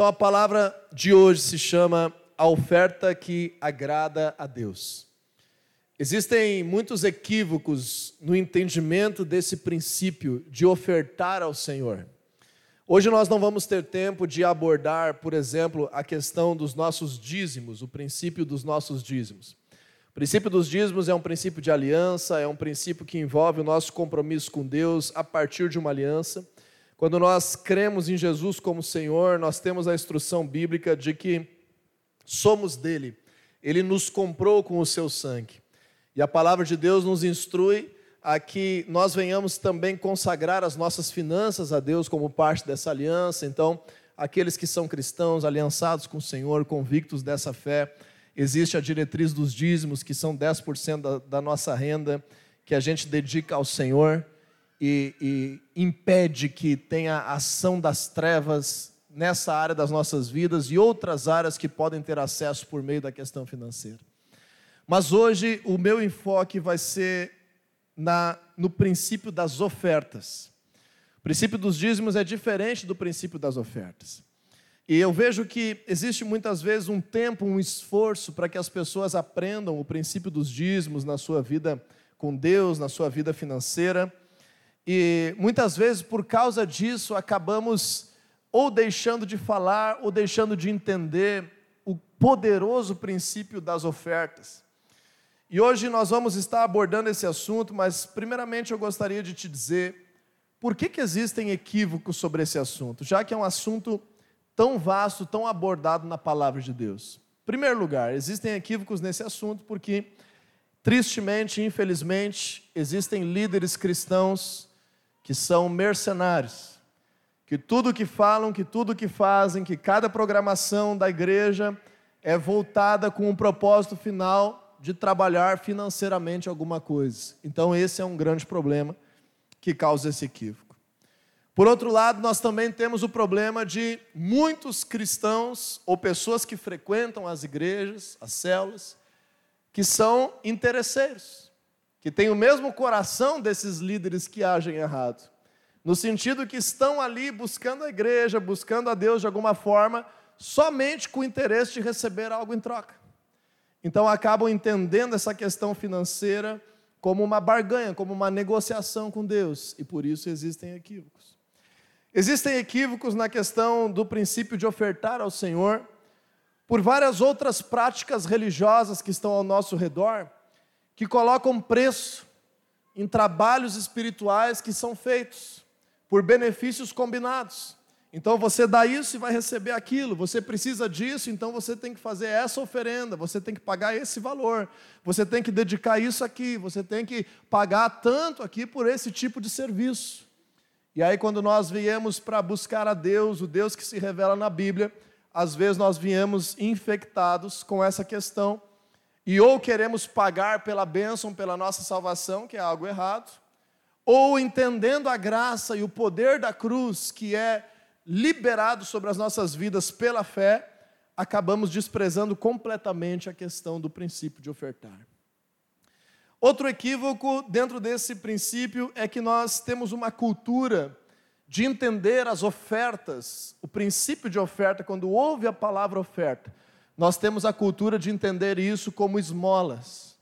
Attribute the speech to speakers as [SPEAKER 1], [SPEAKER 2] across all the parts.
[SPEAKER 1] Então a palavra de hoje se chama a oferta que agrada a Deus. Existem muitos equívocos no entendimento desse princípio de ofertar ao Senhor. Hoje nós não vamos ter tempo de abordar, por exemplo, a questão dos nossos dízimos, o princípio dos nossos dízimos. O princípio dos dízimos é um princípio de aliança, é um princípio que envolve o nosso compromisso com Deus a partir de uma aliança. Quando nós cremos em Jesus como Senhor, nós temos a instrução bíblica de que somos dele. Ele nos comprou com o seu sangue. E a palavra de Deus nos instrui a que nós venhamos também consagrar as nossas finanças a Deus como parte dessa aliança. Então, aqueles que são cristãos, aliançados com o Senhor, convictos dessa fé, existe a diretriz dos dízimos, que são 10% da, da nossa renda, que a gente dedica ao Senhor e, e impede que tenha ação das trevas nessa área das nossas vidas e outras áreas que podem ter acesso por meio da questão financeira. Mas hoje o meu enfoque vai ser na, no princípio das ofertas. O princípio dos dízimos é diferente do princípio das ofertas. E eu vejo que existe muitas vezes um tempo, um esforço para que as pessoas aprendam o princípio dos dízimos na sua vida com Deus, na sua vida financeira. E muitas vezes, por causa disso, acabamos ou deixando de falar ou deixando de entender o poderoso princípio das ofertas. E hoje nós vamos estar abordando esse assunto, mas primeiramente eu gostaria de te dizer por que, que existem equívocos sobre esse assunto, já que é um assunto tão vasto, tão abordado na palavra de Deus. Em primeiro lugar, existem equívocos nesse assunto porque, tristemente, infelizmente, existem líderes cristãos que são mercenários, que tudo que falam, que tudo que fazem, que cada programação da igreja é voltada com um propósito final de trabalhar financeiramente alguma coisa. Então, esse é um grande problema que causa esse equívoco. Por outro lado, nós também temos o problema de muitos cristãos ou pessoas que frequentam as igrejas, as células, que são interesseiros, que têm o mesmo coração desses líderes que agem errado, no sentido que estão ali buscando a igreja, buscando a Deus de alguma forma, somente com o interesse de receber algo em troca. Então acabam entendendo essa questão financeira como uma barganha, como uma negociação com Deus, e por isso existem equívocos. Existem equívocos na questão do princípio de ofertar ao Senhor, por várias outras práticas religiosas que estão ao nosso redor, que colocam preço em trabalhos espirituais que são feitos por benefícios combinados. Então você dá isso e vai receber aquilo. Você precisa disso, então você tem que fazer essa oferenda, você tem que pagar esse valor, você tem que dedicar isso aqui, você tem que pagar tanto aqui por esse tipo de serviço. E aí, quando nós viemos para buscar a Deus, o Deus que se revela na Bíblia, às vezes nós viemos infectados com essa questão, e ou queremos pagar pela bênção, pela nossa salvação, que é algo errado, ou entendendo a graça e o poder da cruz, que é liberados sobre as nossas vidas pela fé, acabamos desprezando completamente a questão do princípio de ofertar. Outro equívoco dentro desse princípio é que nós temos uma cultura de entender as ofertas, o princípio de oferta, quando ouve a palavra oferta, nós temos a cultura de entender isso como esmolas.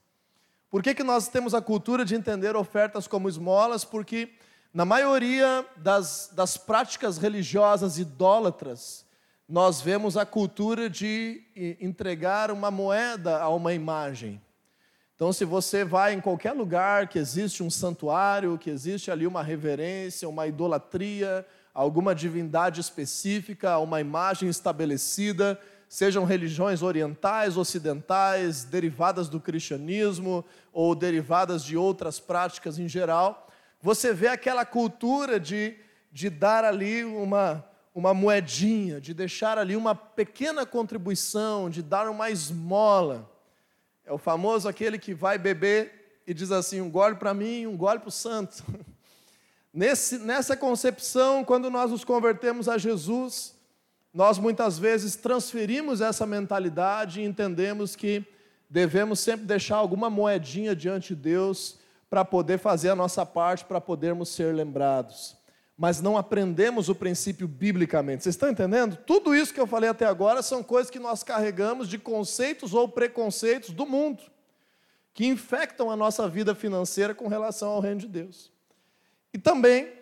[SPEAKER 1] Por que, que nós temos a cultura de entender ofertas como esmolas? Porque na maioria das, das práticas religiosas idólatras, nós vemos a cultura de entregar uma moeda a uma imagem. Então, se você vai em qualquer lugar que existe um santuário, que existe ali uma reverência, uma idolatria, alguma divindade específica, uma imagem estabelecida, sejam religiões orientais, ocidentais, derivadas do cristianismo ou derivadas de outras práticas em geral, você vê aquela cultura de, de dar ali uma, uma moedinha, de deixar ali uma pequena contribuição, de dar uma esmola. É o famoso aquele que vai beber e diz assim: um gole para mim, um gole para o santo. Nesse, nessa concepção, quando nós nos convertemos a Jesus, nós muitas vezes transferimos essa mentalidade e entendemos que devemos sempre deixar alguma moedinha diante de Deus para poder fazer a nossa parte, para podermos ser lembrados. mas não aprendemos o princípio biblicamente. Vocês estão entendendo? Tudo isso que eu falei até agora são coisas que nós carregamos de conceitos ou preconceitos do mundo, que infectam a nossa vida financeira com relação ao reino de Deus. E também,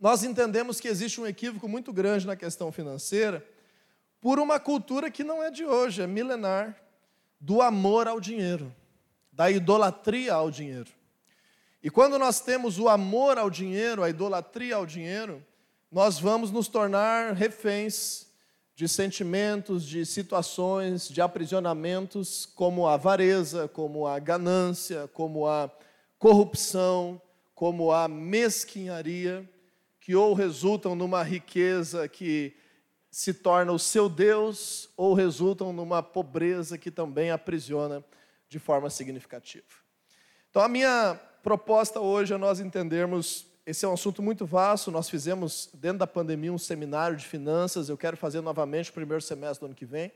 [SPEAKER 1] nós entendemos que existe um equívoco muito grande na questão financeira por uma cultura que não é de hoje, é milenar, do amor ao dinheiro, da idolatria ao dinheiro. E quando nós temos o amor ao dinheiro, a idolatria ao dinheiro, nós vamos nos tornar reféns de sentimentos, de situações, de aprisionamentos, como a avareza, como a ganância, como a corrupção, como a mesquinharia, que ou resultam numa riqueza que se torna o seu Deus, ou resultam numa pobreza que também aprisiona de forma significativa. Então, a minha proposta hoje é nós entendermos. Esse é um assunto muito vasto. Nós fizemos, dentro da pandemia, um seminário de finanças. Eu quero fazer novamente no primeiro semestre do ano que vem.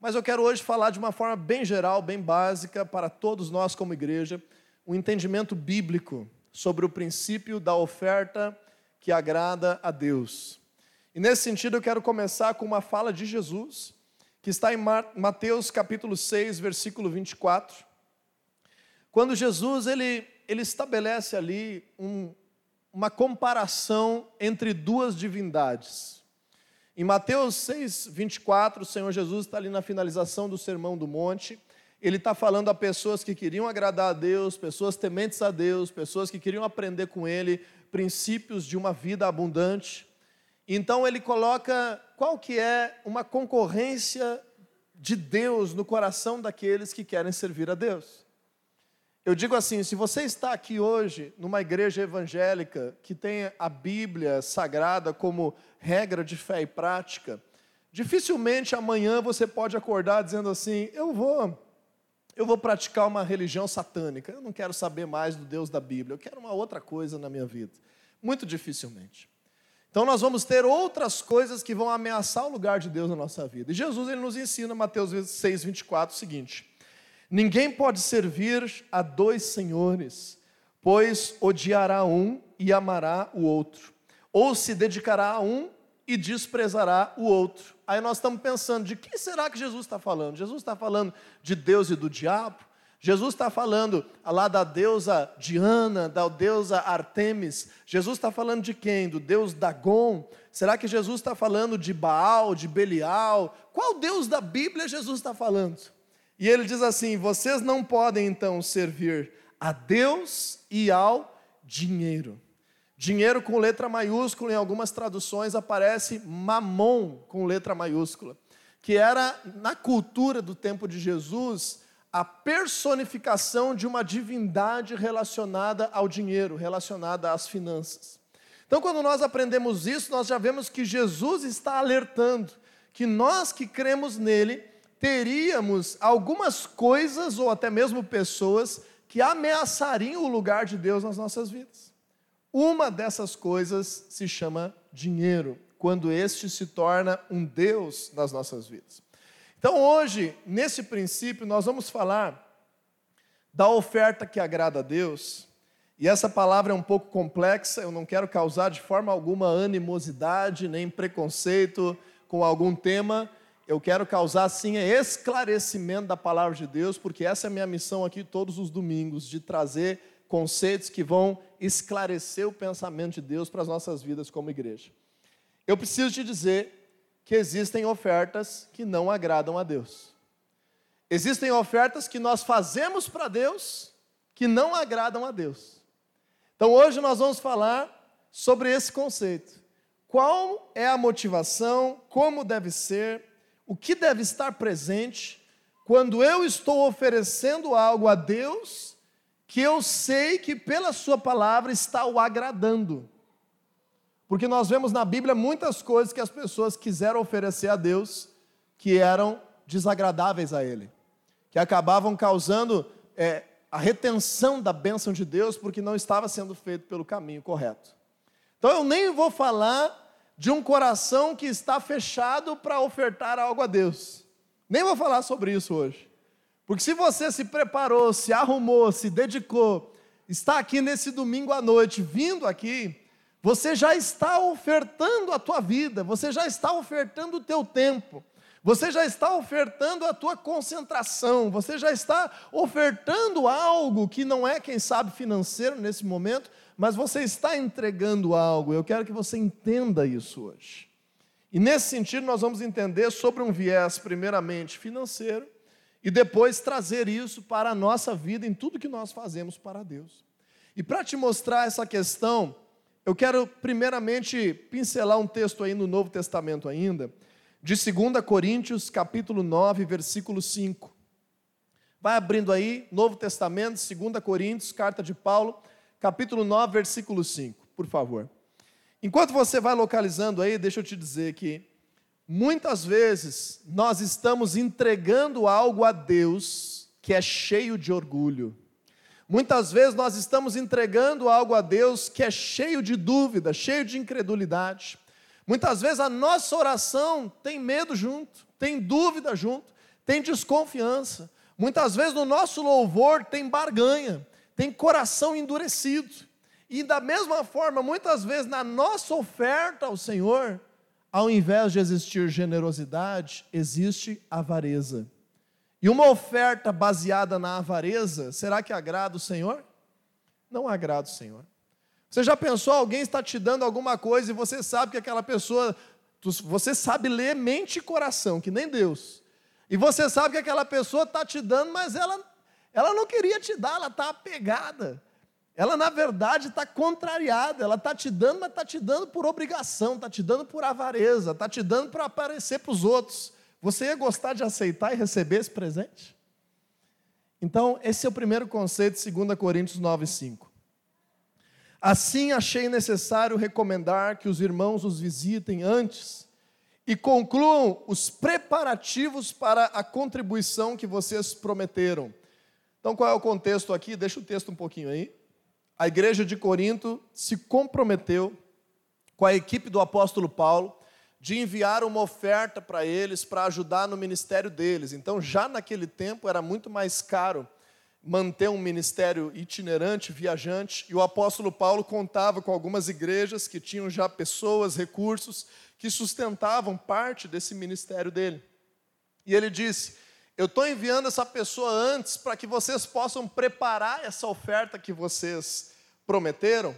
[SPEAKER 1] Mas eu quero hoje falar de uma forma bem geral, bem básica, para todos nós como igreja, um entendimento bíblico sobre o princípio da oferta que agrada a Deus. E nesse sentido, eu quero começar com uma fala de Jesus, que está em Mateus capítulo 6, versículo 24. Quando Jesus ele ele estabelece ali um, uma comparação entre duas divindades. Em Mateus 6, 24, o Senhor Jesus está ali na finalização do Sermão do Monte. Ele está falando a pessoas que queriam agradar a Deus, pessoas tementes a Deus, pessoas que queriam aprender com Ele princípios de uma vida abundante. Então ele coloca qual que é uma concorrência de Deus no coração daqueles que querem servir a Deus. Eu digo assim: se você está aqui hoje numa igreja evangélica que tem a Bíblia sagrada como regra de fé e prática, dificilmente amanhã você pode acordar dizendo assim: eu vou, eu vou praticar uma religião satânica. Eu não quero saber mais do Deus da Bíblia. Eu quero uma outra coisa na minha vida. Muito dificilmente. Então nós vamos ter outras coisas que vão ameaçar o lugar de Deus na nossa vida. E Jesus ele nos ensina, Mateus 6:24, o seguinte: Ninguém pode servir a dois senhores, pois odiará um e amará o outro, ou se dedicará a um e desprezará o outro. Aí nós estamos pensando, de que será que Jesus está falando? Jesus está falando de Deus e do diabo? Jesus está falando lá da deusa Diana, da deusa Artemis. Jesus está falando de quem? Do deus Dagon? Será que Jesus está falando de Baal, de Belial? Qual deus da Bíblia Jesus está falando? E ele diz assim: vocês não podem então servir a Deus e ao dinheiro. Dinheiro com letra maiúscula, em algumas traduções aparece mamon com letra maiúscula, que era, na cultura do tempo de Jesus, a personificação de uma divindade relacionada ao dinheiro, relacionada às finanças. Então, quando nós aprendemos isso, nós já vemos que Jesus está alertando que nós que cremos nele, teríamos algumas coisas ou até mesmo pessoas que ameaçariam o lugar de Deus nas nossas vidas. Uma dessas coisas se chama dinheiro, quando este se torna um Deus nas nossas vidas. Então, hoje, nesse princípio, nós vamos falar da oferta que agrada a Deus. E essa palavra é um pouco complexa, eu não quero causar de forma alguma animosidade nem preconceito com algum tema, eu quero causar sim esclarecimento da palavra de Deus, porque essa é a minha missão aqui todos os domingos, de trazer conceitos que vão esclarecer o pensamento de Deus para as nossas vidas como igreja. Eu preciso te dizer que existem ofertas que não agradam a Deus. Existem ofertas que nós fazemos para Deus que não agradam a Deus. Então hoje nós vamos falar sobre esse conceito. Qual é a motivação, como deve ser, o que deve estar presente quando eu estou oferecendo algo a Deus que eu sei que pela Sua palavra está o agradando. Porque nós vemos na Bíblia muitas coisas que as pessoas quiseram oferecer a Deus que eram desagradáveis a Ele, que acabavam causando é, a retenção da bênção de Deus porque não estava sendo feito pelo caminho correto. Então eu nem vou falar de um coração que está fechado para ofertar algo a Deus. Nem vou falar sobre isso hoje. Porque se você se preparou, se arrumou, se dedicou, está aqui nesse domingo à noite, vindo aqui, Você já está ofertando a tua vida, você já está ofertando o teu tempo, você já está ofertando a tua concentração, você já está ofertando algo que não é, quem sabe, financeiro nesse momento, mas você está entregando algo. Eu quero que você entenda isso hoje. E nesse sentido, nós vamos entender sobre um viés, primeiramente financeiro, e depois trazer isso para a nossa vida em tudo que nós fazemos para Deus. E para te mostrar essa questão, eu quero primeiramente pincelar um texto aí no Novo Testamento ainda, de 2 Coríntios, capítulo 9, versículo 5. Vai abrindo aí, Novo Testamento, 2 Coríntios, carta de Paulo, capítulo 9, versículo 5, por favor. Enquanto você vai localizando aí, deixa eu te dizer que muitas vezes nós estamos entregando algo a Deus que é cheio de orgulho. Muitas vezes nós estamos entregando algo a Deus que é cheio de dúvida, cheio de incredulidade. Muitas vezes a nossa oração tem medo junto, tem dúvida junto, tem desconfiança. Muitas vezes no nosso louvor tem barganha, tem coração endurecido. E da mesma forma, muitas vezes na nossa oferta ao Senhor, ao invés de existir generosidade, existe avareza. E uma oferta baseada na avareza, será que agrada o Senhor? Não agrada o Senhor. Você já pensou, alguém está te dando alguma coisa e você sabe que aquela pessoa, você sabe ler mente e coração, que nem Deus. E você sabe que aquela pessoa está te dando, mas ela, ela não queria te dar, ela está apegada. Ela, na verdade, está contrariada. Ela está te dando, mas está te dando por obrigação, está te dando por avareza, está te dando para aparecer para os outros. Você ia gostar de aceitar e receber esse presente? Então, esse é o primeiro conceito, 2 Coríntios 9, 5. Assim, achei necessário recomendar que os irmãos os visitem antes e concluam os preparativos para a contribuição que vocês prometeram. Então, qual é o contexto aqui? Deixa o texto um pouquinho aí. A igreja de Corinto se comprometeu com a equipe do apóstolo Paulo de enviar uma oferta para eles para ajudar no ministério deles. Então, já naquele tempo era muito mais caro manter um ministério itinerante, viajante, e o apóstolo Paulo contava com algumas igrejas que tinham já pessoas, recursos que sustentavam parte desse ministério dele. E ele disse: Eu estou enviando essa pessoa antes para que vocês possam preparar essa oferta que vocês prometeram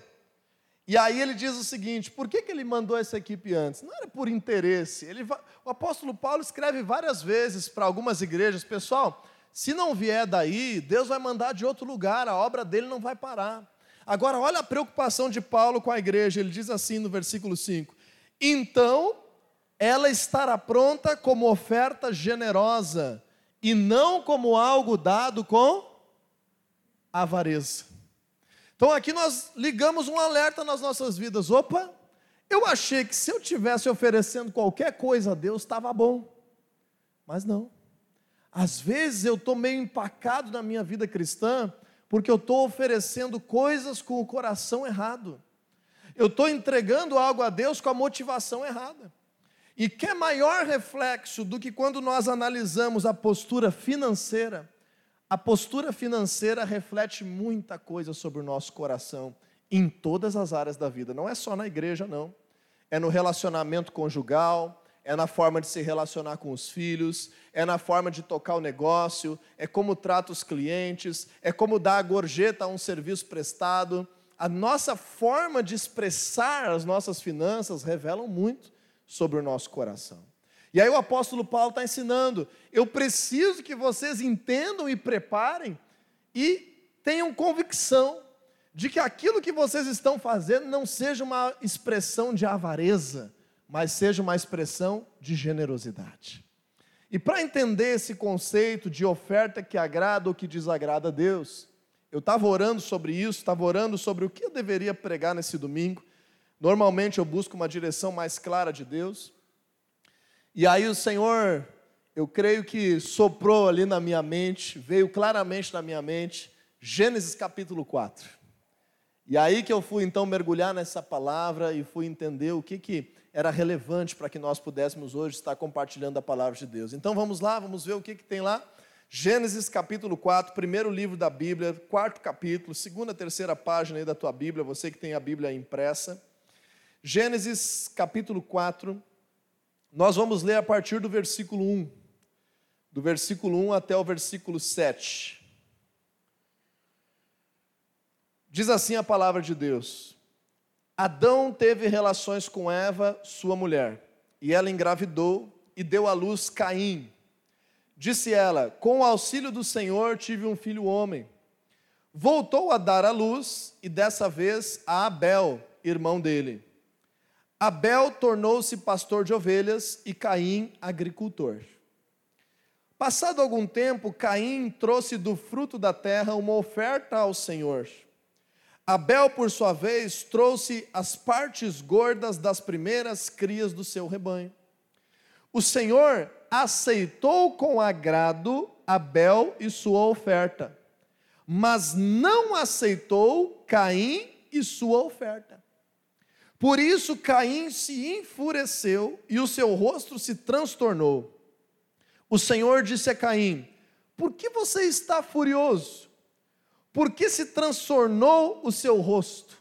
[SPEAKER 1] e aí ele diz o seguinte: por que, que ele mandou essa equipe antes? Não era por interesse. Ele, o apóstolo Paulo escreve várias vezes para algumas igrejas: pessoal, se não vier daí, Deus vai mandar de outro lugar, a obra dele não vai parar. Agora, olha a preocupação de Paulo com a igreja, ele diz assim no versículo 5: Então ela estará pronta como oferta generosa, e não como algo dado com avareza. Então aqui nós ligamos um alerta nas nossas vidas. Opa, eu achei que se eu tivesse oferecendo qualquer coisa a Deus estava bom. Mas não. Às vezes eu estou meio empacado na minha vida cristã porque eu estou oferecendo coisas com o coração errado. Eu estou entregando algo a Deus com a motivação errada. E que é maior reflexo do que quando nós analisamos a postura financeira a postura financeira reflete muita coisa sobre o nosso coração em todas as áreas da vida, não é só na igreja, não. É no relacionamento conjugal, é na forma de se relacionar com os filhos, é na forma de tocar o negócio, é como trata os clientes, é como dar a gorjeta a um serviço prestado. A nossa forma de expressar as nossas finanças revelam muito sobre o nosso coração. E aí o apóstolo Paulo está ensinando: eu preciso que vocês entendam e preparem e tenham convicção de que aquilo que vocês estão fazendo não seja uma expressão de avareza, mas seja uma expressão de generosidade. E para entender esse conceito de oferta que agrada ou que desagrada a Deus, eu estava orando sobre isso, estava orando sobre o que eu deveria pregar nesse domingo. Normalmente eu busco uma direção mais clara de Deus. E aí o Senhor, eu creio que soprou ali na minha mente, veio claramente na minha mente, Gênesis capítulo 4. E aí que eu fui então mergulhar nessa palavra e fui entender o que, que era relevante para que nós pudéssemos hoje estar compartilhando a palavra de Deus. Então vamos lá, vamos ver o que, que tem lá. Gênesis capítulo 4, primeiro livro da Bíblia, quarto capítulo, segunda, terceira página aí da tua Bíblia, você que tem a Bíblia impressa. Gênesis capítulo 4, nós vamos ler a partir do versículo 1, do versículo 1 até o versículo 7. Diz assim a palavra de Deus: Adão teve relações com Eva, sua mulher, e ela engravidou e deu à luz Caim. Disse ela: Com o auxílio do Senhor tive um filho homem. Voltou a dar à luz, e dessa vez a Abel, irmão dele. Abel tornou-se pastor de ovelhas e Caim agricultor. Passado algum tempo, Caim trouxe do fruto da terra uma oferta ao Senhor. Abel, por sua vez, trouxe as partes gordas das primeiras crias do seu rebanho. O Senhor aceitou com agrado Abel e sua oferta, mas não aceitou Caim e sua oferta. Por isso Caim se enfureceu e o seu rosto se transtornou. O Senhor disse a Caim: Por que você está furioso? Por que se transtornou o seu rosto?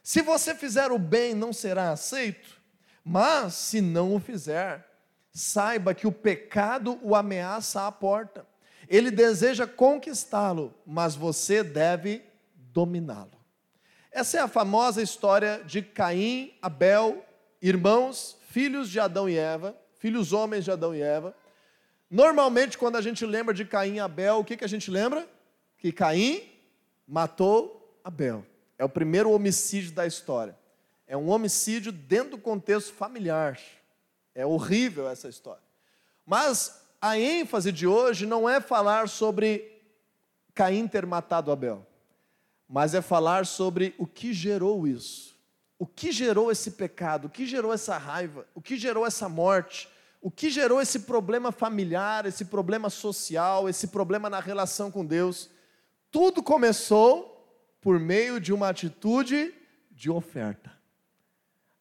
[SPEAKER 1] Se você fizer o bem, não será aceito, mas se não o fizer, saiba que o pecado o ameaça à porta. Ele deseja conquistá-lo, mas você deve dominá-lo. Essa é a famosa história de Caim, Abel, irmãos, filhos de Adão e Eva, filhos homens de Adão e Eva. Normalmente, quando a gente lembra de Caim e Abel, o que, que a gente lembra? Que Caim matou Abel. É o primeiro homicídio da história. É um homicídio dentro do contexto familiar. É horrível essa história. Mas a ênfase de hoje não é falar sobre Caim ter matado Abel mas é falar sobre o que gerou isso. O que gerou esse pecado, o que gerou essa raiva, o que gerou essa morte, o que gerou esse problema familiar, esse problema social, esse problema na relação com Deus. Tudo começou por meio de uma atitude de oferta.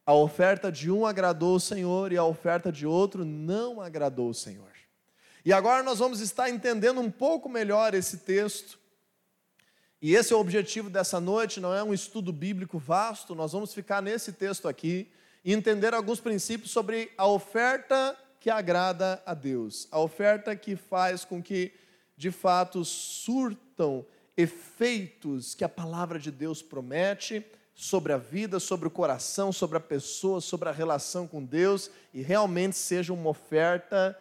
[SPEAKER 1] A oferta de um agradou o Senhor e a oferta de outro não agradou o Senhor. E agora nós vamos estar entendendo um pouco melhor esse texto e esse é o objetivo dessa noite, não é um estudo bíblico vasto, nós vamos ficar nesse texto aqui e entender alguns princípios sobre a oferta que agrada a Deus, a oferta que faz com que, de fato, surtam efeitos que a palavra de Deus promete sobre a vida, sobre o coração, sobre a pessoa, sobre a relação com Deus e realmente seja uma oferta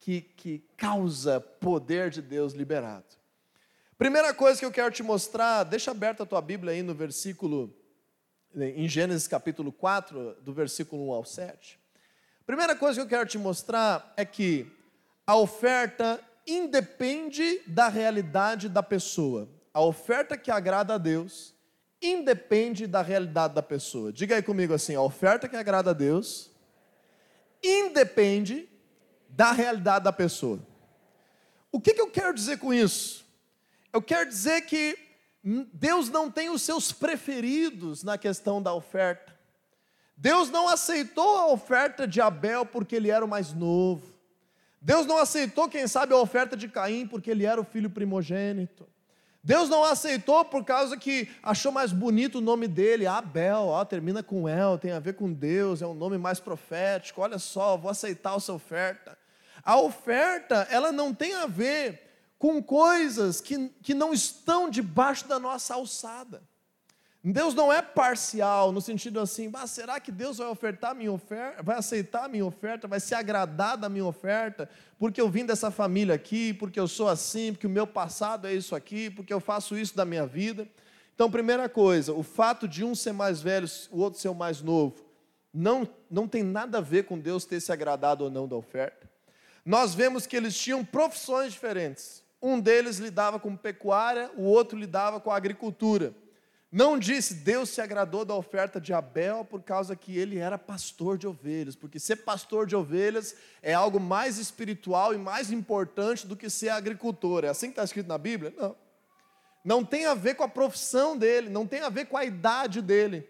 [SPEAKER 1] que, que causa poder de Deus liberado. Primeira coisa que eu quero te mostrar, deixa aberta a tua Bíblia aí no versículo, em Gênesis capítulo 4, do versículo 1 ao 7. Primeira coisa que eu quero te mostrar é que a oferta independe da realidade da pessoa. A oferta que agrada a Deus independe da realidade da pessoa. Diga aí comigo assim: a oferta que agrada a Deus independe da realidade da pessoa. O que, que eu quero dizer com isso? Eu quero dizer que Deus não tem os seus preferidos na questão da oferta. Deus não aceitou a oferta de Abel porque ele era o mais novo. Deus não aceitou, quem sabe, a oferta de Caim porque ele era o filho primogênito. Deus não aceitou por causa que achou mais bonito o nome dele, Abel, ó, termina com El, tem a ver com Deus, é um nome mais profético. Olha só, vou aceitar essa oferta. A oferta, ela não tem a ver com coisas que, que não estão debaixo da nossa alçada. Deus não é parcial, no sentido assim, ah, será que Deus vai ofertar minha oferta, vai aceitar a minha oferta, vai se agradar da minha oferta, porque eu vim dessa família aqui, porque eu sou assim, porque o meu passado é isso aqui, porque eu faço isso da minha vida. Então, primeira coisa, o fato de um ser mais velho, o outro ser o mais novo, não, não tem nada a ver com Deus ter se agradado ou não da oferta. Nós vemos que eles tinham profissões diferentes. Um deles lidava com pecuária, o outro lidava com agricultura. Não disse Deus se agradou da oferta de Abel por causa que ele era pastor de ovelhas, porque ser pastor de ovelhas é algo mais espiritual e mais importante do que ser agricultor. É assim que está escrito na Bíblia? Não. Não tem a ver com a profissão dele, não tem a ver com a idade dele.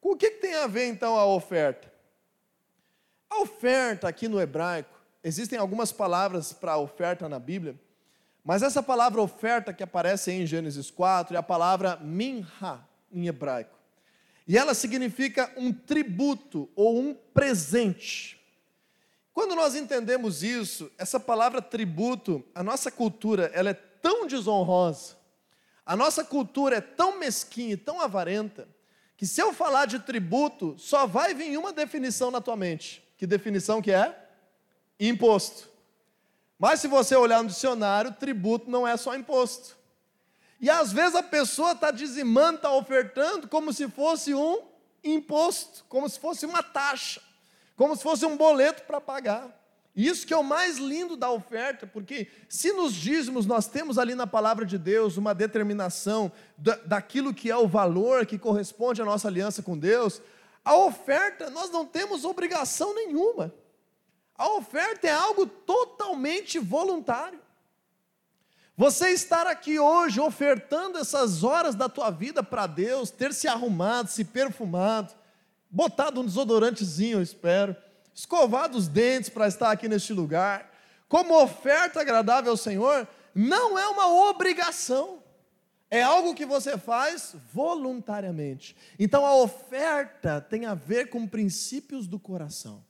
[SPEAKER 1] Com o que tem a ver então a oferta? A oferta aqui no hebraico, existem algumas palavras para oferta na Bíblia mas essa palavra oferta que aparece em Gênesis 4 é a palavra minha em hebraico. E ela significa um tributo ou um presente. Quando nós entendemos isso, essa palavra tributo, a nossa cultura, ela é tão desonrosa, a nossa cultura é tão mesquinha e tão avarenta, que se eu falar de tributo, só vai vir uma definição na tua mente. Que definição que é? Imposto. Mas se você olhar no dicionário, tributo não é só imposto. E às vezes a pessoa está dizimando, está ofertando como se fosse um imposto, como se fosse uma taxa, como se fosse um boleto para pagar. Isso que é o mais lindo da oferta, porque se nos dízimos nós temos ali na palavra de Deus uma determinação da, daquilo que é o valor que corresponde à nossa aliança com Deus, a oferta nós não temos obrigação nenhuma. A oferta é algo totalmente voluntário. Você estar aqui hoje ofertando essas horas da tua vida para Deus, ter se arrumado, se perfumado, botado um desodorantezinho, eu espero, escovado os dentes para estar aqui neste lugar, como oferta agradável ao Senhor, não é uma obrigação. É algo que você faz voluntariamente. Então a oferta tem a ver com princípios do coração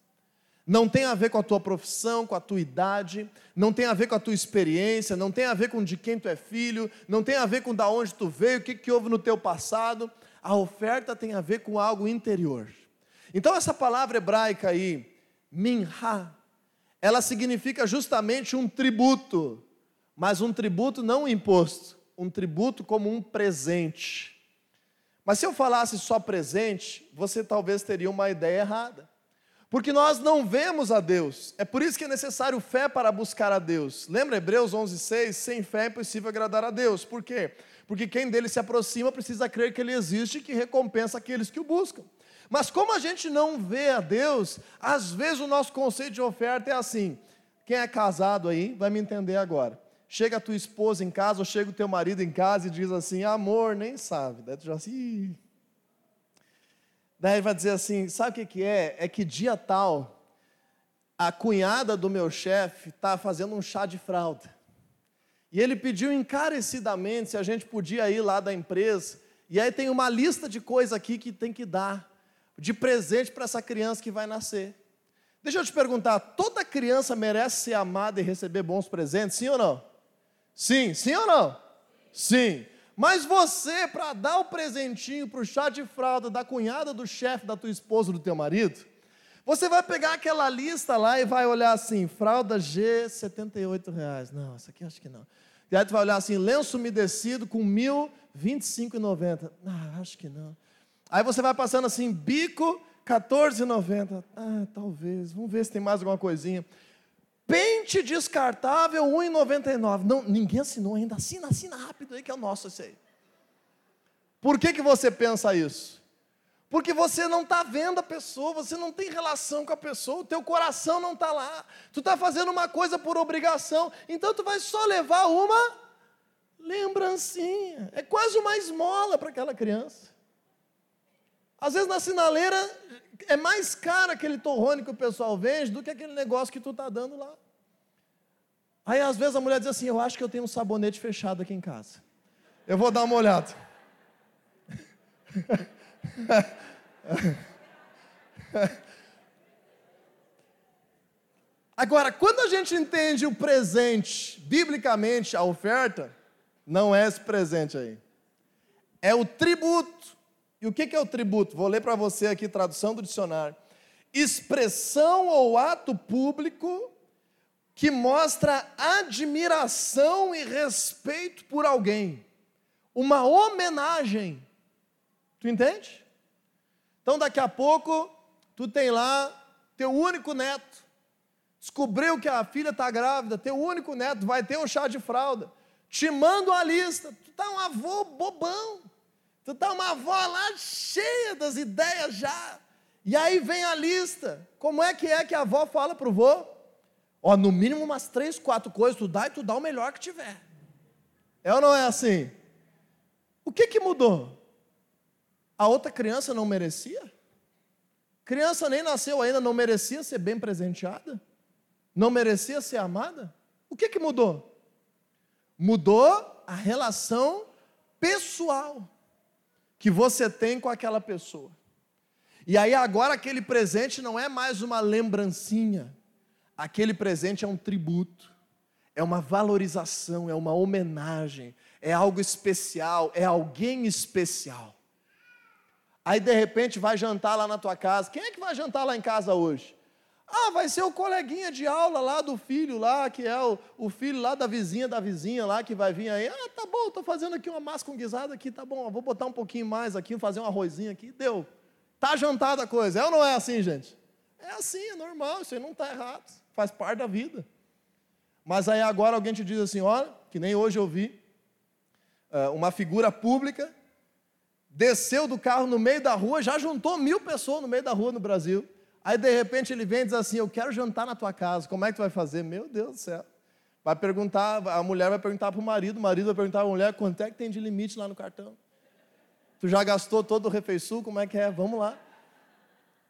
[SPEAKER 1] não tem a ver com a tua profissão, com a tua idade, não tem a ver com a tua experiência, não tem a ver com de quem tu é filho, não tem a ver com da onde tu veio, o que, que houve no teu passado. A oferta tem a ver com algo interior. Então, essa palavra hebraica aí, minha, ela significa justamente um tributo, mas um tributo não um imposto, um tributo como um presente. Mas se eu falasse só presente, você talvez teria uma ideia errada. Porque nós não vemos a Deus. É por isso que é necessário fé para buscar a Deus. Lembra Hebreus 11:6? Sem fé é impossível agradar a Deus. Por quê? Porque quem dele se aproxima precisa crer que ele existe e que recompensa aqueles que o buscam. Mas como a gente não vê a Deus, às vezes o nosso conceito de oferta é assim. Quem é casado aí vai me entender agora. Chega a tua esposa em casa ou chega o teu marido em casa e diz assim: "Amor, nem sabe". Daí tu já assim, Daí vai dizer assim: sabe o que, que é? É que dia tal, a cunhada do meu chefe está fazendo um chá de fralda. E ele pediu encarecidamente se a gente podia ir lá da empresa. E aí tem uma lista de coisas aqui que tem que dar, de presente para essa criança que vai nascer. Deixa eu te perguntar: toda criança merece ser amada e receber bons presentes, sim ou não? Sim, sim ou não? Sim. Mas você, para dar o presentinho para o chá de fralda da cunhada do chefe da tua esposa, do teu marido, você vai pegar aquela lista lá e vai olhar assim, fralda G, 78 reais. Não, essa aqui acho que não. E aí tu vai olhar assim, lenço umedecido com R$ 1.025,90. Ah, acho que não. Aí você vai passando assim, bico, R$ 14,90. Ah, talvez. Vamos ver se tem mais alguma coisinha. Pente descartável, 1,99. Não, ninguém assinou ainda. Assina, assina rápido aí que é o nosso esse aí. Por que, que você pensa isso? Porque você não está vendo a pessoa, você não tem relação com a pessoa, o teu coração não está lá. Tu está fazendo uma coisa por obrigação, então tu vai só levar uma lembrancinha. É quase uma esmola para aquela criança. Às vezes na sinaleira é mais caro aquele torrone que o pessoal vende do que aquele negócio que tu está dando lá. Aí às vezes a mulher diz assim: Eu acho que eu tenho um sabonete fechado aqui em casa. Eu vou dar uma olhada. Agora, quando a gente entende o presente, biblicamente, a oferta, não é esse presente aí. É o tributo. E o que é o tributo? Vou ler para você aqui, tradução do dicionário. Expressão ou ato público que mostra admiração e respeito por alguém. Uma homenagem. Tu entende? Então daqui a pouco, tu tem lá teu único neto. Descobriu que a filha está grávida, teu único neto vai ter um chá de fralda. Te manda uma lista. Tu tá um avô bobão. Tu tá uma avó lá cheia das ideias já. E aí vem a lista. Como é que é que a avó fala para o vô? Ó, no mínimo umas três, quatro coisas tu dá e tu dá o melhor que tiver. É ou não é assim? O que que mudou? A outra criança não merecia? Criança nem nasceu ainda, não merecia ser bem presenteada? Não merecia ser amada? O que que mudou? Mudou a relação pessoal. Que você tem com aquela pessoa. E aí agora aquele presente não é mais uma lembrancinha, aquele presente é um tributo, é uma valorização, é uma homenagem, é algo especial, é alguém especial. Aí de repente vai jantar lá na tua casa. Quem é que vai jantar lá em casa hoje? Ah, vai ser o coleguinha de aula lá do filho lá, que é o, o filho lá da vizinha da vizinha lá, que vai vir aí. Ah, tá bom, estou fazendo aqui uma massa com guisada aqui, tá bom, vou botar um pouquinho mais aqui, fazer um arrozinho aqui, deu. Tá jantada a coisa. É ou não é assim, gente? É assim, é normal, isso aí não está errado, faz parte da vida. Mas aí agora alguém te diz assim, olha, que nem hoje eu vi, eh, uma figura pública desceu do carro no meio da rua, já juntou mil pessoas no meio da rua no Brasil Aí de repente ele vem e diz assim: Eu quero jantar na tua casa, como é que tu vai fazer? Meu Deus do céu. Vai perguntar, a mulher vai perguntar para o marido, o marido vai perguntar para a mulher quanto é que tem de limite lá no cartão. Tu já gastou todo o refeiço, como é que é? Vamos lá.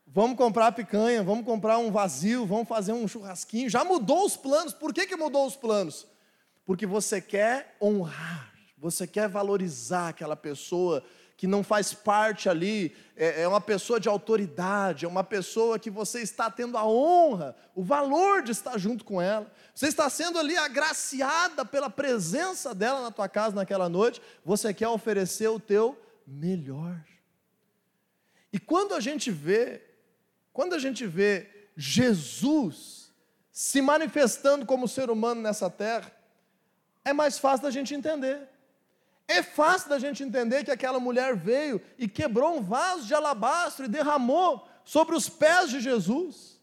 [SPEAKER 1] Vamos comprar picanha, vamos comprar um vazio, vamos fazer um churrasquinho. Já mudou os planos. Por que, que mudou os planos? Porque você quer honrar, você quer valorizar aquela pessoa que não faz parte ali, é, é uma pessoa de autoridade, é uma pessoa que você está tendo a honra, o valor de estar junto com ela. Você está sendo ali agraciada pela presença dela na tua casa naquela noite, você quer oferecer o teu melhor. E quando a gente vê, quando a gente vê Jesus se manifestando como ser humano nessa terra, é mais fácil da gente entender. É fácil da gente entender que aquela mulher veio e quebrou um vaso de alabastro e derramou sobre os pés de Jesus.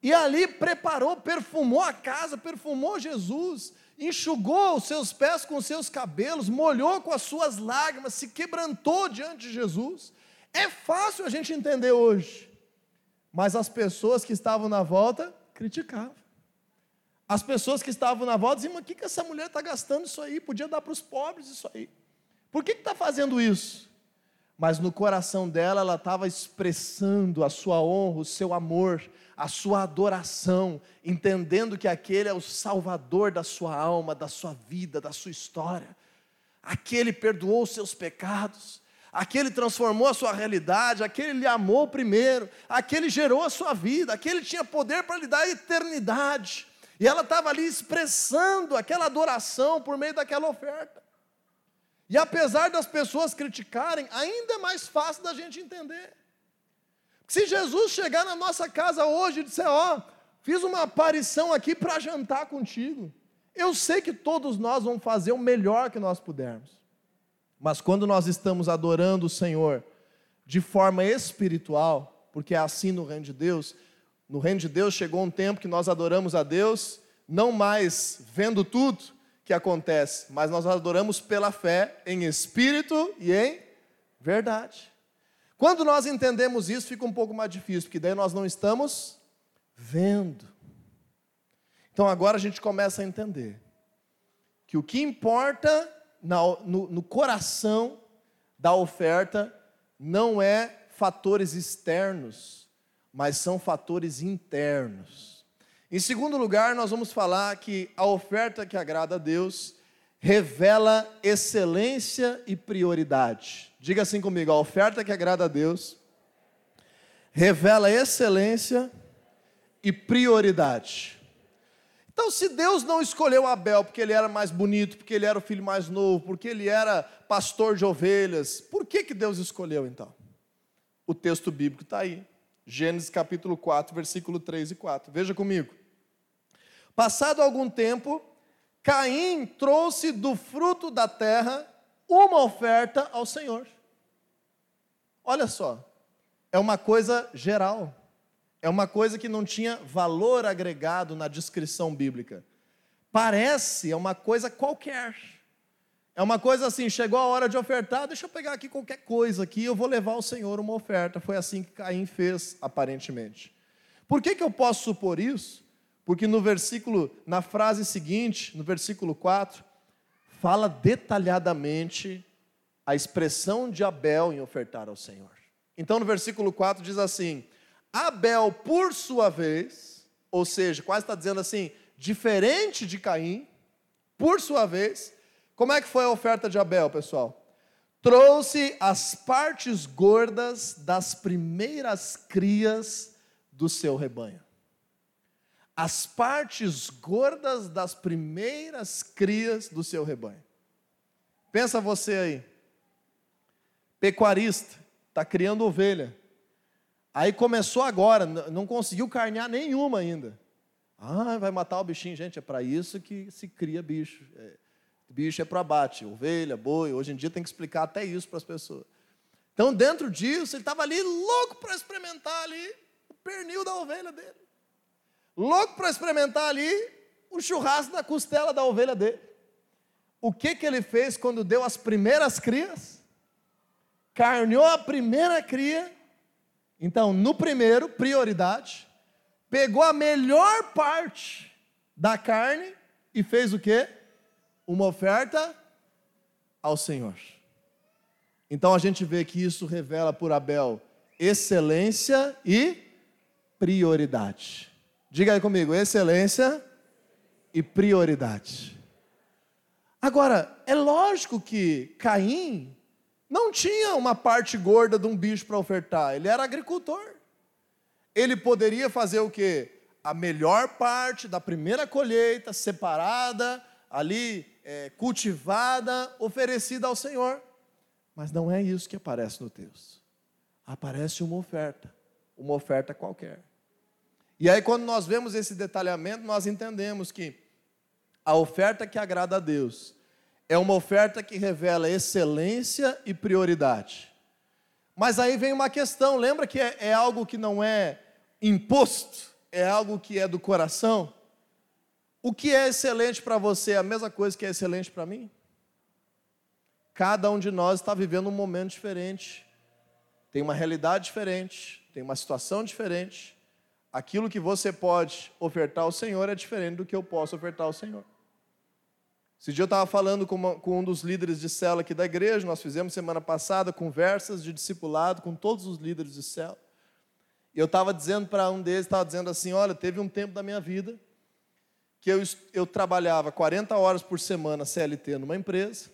[SPEAKER 1] E ali preparou, perfumou a casa, perfumou Jesus, enxugou os seus pés com os seus cabelos, molhou com as suas lágrimas, se quebrantou diante de Jesus. É fácil a gente entender hoje, mas as pessoas que estavam na volta criticavam. As pessoas que estavam na volta diziam: mas o que, que essa mulher está gastando isso aí? Podia dar para os pobres isso aí. Por que está fazendo isso? Mas no coração dela, ela estava expressando a sua honra, o seu amor, a sua adoração, entendendo que aquele é o salvador da sua alma, da sua vida, da sua história. Aquele perdoou os seus pecados, aquele transformou a sua realidade, aquele lhe amou primeiro, aquele gerou a sua vida, aquele tinha poder para lhe dar a eternidade. E ela estava ali expressando aquela adoração por meio daquela oferta. E apesar das pessoas criticarem, ainda é mais fácil da gente entender. Se Jesus chegar na nossa casa hoje e disser: Ó, oh, fiz uma aparição aqui para jantar contigo, eu sei que todos nós vamos fazer o melhor que nós pudermos. Mas quando nós estamos adorando o Senhor de forma espiritual, porque é assim no reino de Deus, no reino de Deus chegou um tempo que nós adoramos a Deus, não mais vendo tudo, que acontece, mas nós adoramos pela fé em espírito e em verdade. Quando nós entendemos isso, fica um pouco mais difícil, porque daí nós não estamos vendo. Então agora a gente começa a entender que o que importa no, no coração da oferta não é fatores externos, mas são fatores internos. Em segundo lugar, nós vamos falar que a oferta que agrada a Deus revela excelência e prioridade. Diga assim comigo: a oferta que agrada a Deus revela excelência e prioridade. Então, se Deus não escolheu Abel porque ele era mais bonito, porque ele era o filho mais novo, porque ele era pastor de ovelhas, por que, que Deus escolheu então? O texto bíblico está aí. Gênesis capítulo 4, versículo 3 e 4. Veja comigo. Passado algum tempo, Caim trouxe do fruto da terra uma oferta ao Senhor. Olha só, é uma coisa geral, é uma coisa que não tinha valor agregado na descrição bíblica. Parece, é uma coisa qualquer. É uma coisa assim, chegou a hora de ofertar, deixa eu pegar aqui qualquer coisa aqui, eu vou levar ao Senhor uma oferta. Foi assim que Caim fez, aparentemente. Por que, que eu posso supor isso? Porque no versículo, na frase seguinte, no versículo 4, fala detalhadamente a expressão de Abel em ofertar ao Senhor. Então no versículo 4 diz assim: Abel, por sua vez, ou seja, quase está dizendo assim, diferente de Caim, por sua vez, como é que foi a oferta de Abel, pessoal? trouxe as partes gordas das primeiras crias do seu rebanho. As partes gordas das primeiras crias do seu rebanho. Pensa você aí, pecuarista, está criando ovelha. Aí começou agora, não conseguiu carnear nenhuma ainda. Ah, vai matar o bichinho. Gente, é para isso que se cria bicho. É, bicho é para abate, ovelha, boi. Hoje em dia tem que explicar até isso para as pessoas. Então, dentro disso, ele estava ali louco para experimentar ali o pernil da ovelha dele. Louco para experimentar ali o churrasco da costela da ovelha dele. O que, que ele fez quando deu as primeiras crias? Carneou a primeira cria. Então, no primeiro, prioridade pegou a melhor parte da carne e fez o quê? Uma oferta ao Senhor. Então a gente vê que isso revela por Abel excelência e prioridade. Diga aí comigo, excelência e prioridade. Agora, é lógico que Caim não tinha uma parte gorda de um bicho para ofertar, ele era agricultor ele poderia fazer o quê? A melhor parte da primeira colheita, separada, ali, é, cultivada, oferecida ao Senhor. Mas não é isso que aparece no texto. Aparece uma oferta, uma oferta qualquer. E aí, quando nós vemos esse detalhamento, nós entendemos que a oferta que agrada a Deus é uma oferta que revela excelência e prioridade. Mas aí vem uma questão, lembra que é, é algo que não é imposto, é algo que é do coração. O que é excelente para você é a mesma coisa que é excelente para mim? Cada um de nós está vivendo um momento diferente, tem uma realidade diferente, tem uma situação diferente. Aquilo que você pode ofertar ao Senhor é diferente do que eu posso ofertar ao Senhor. Esse dia eu estava falando com, uma, com, um dos líderes de cela aqui da igreja, nós fizemos semana passada conversas de discipulado com todos os líderes de cela. E eu estava dizendo para um deles, estava dizendo assim, olha, teve um tempo da minha vida que eu, eu trabalhava 40 horas por semana CLT numa empresa,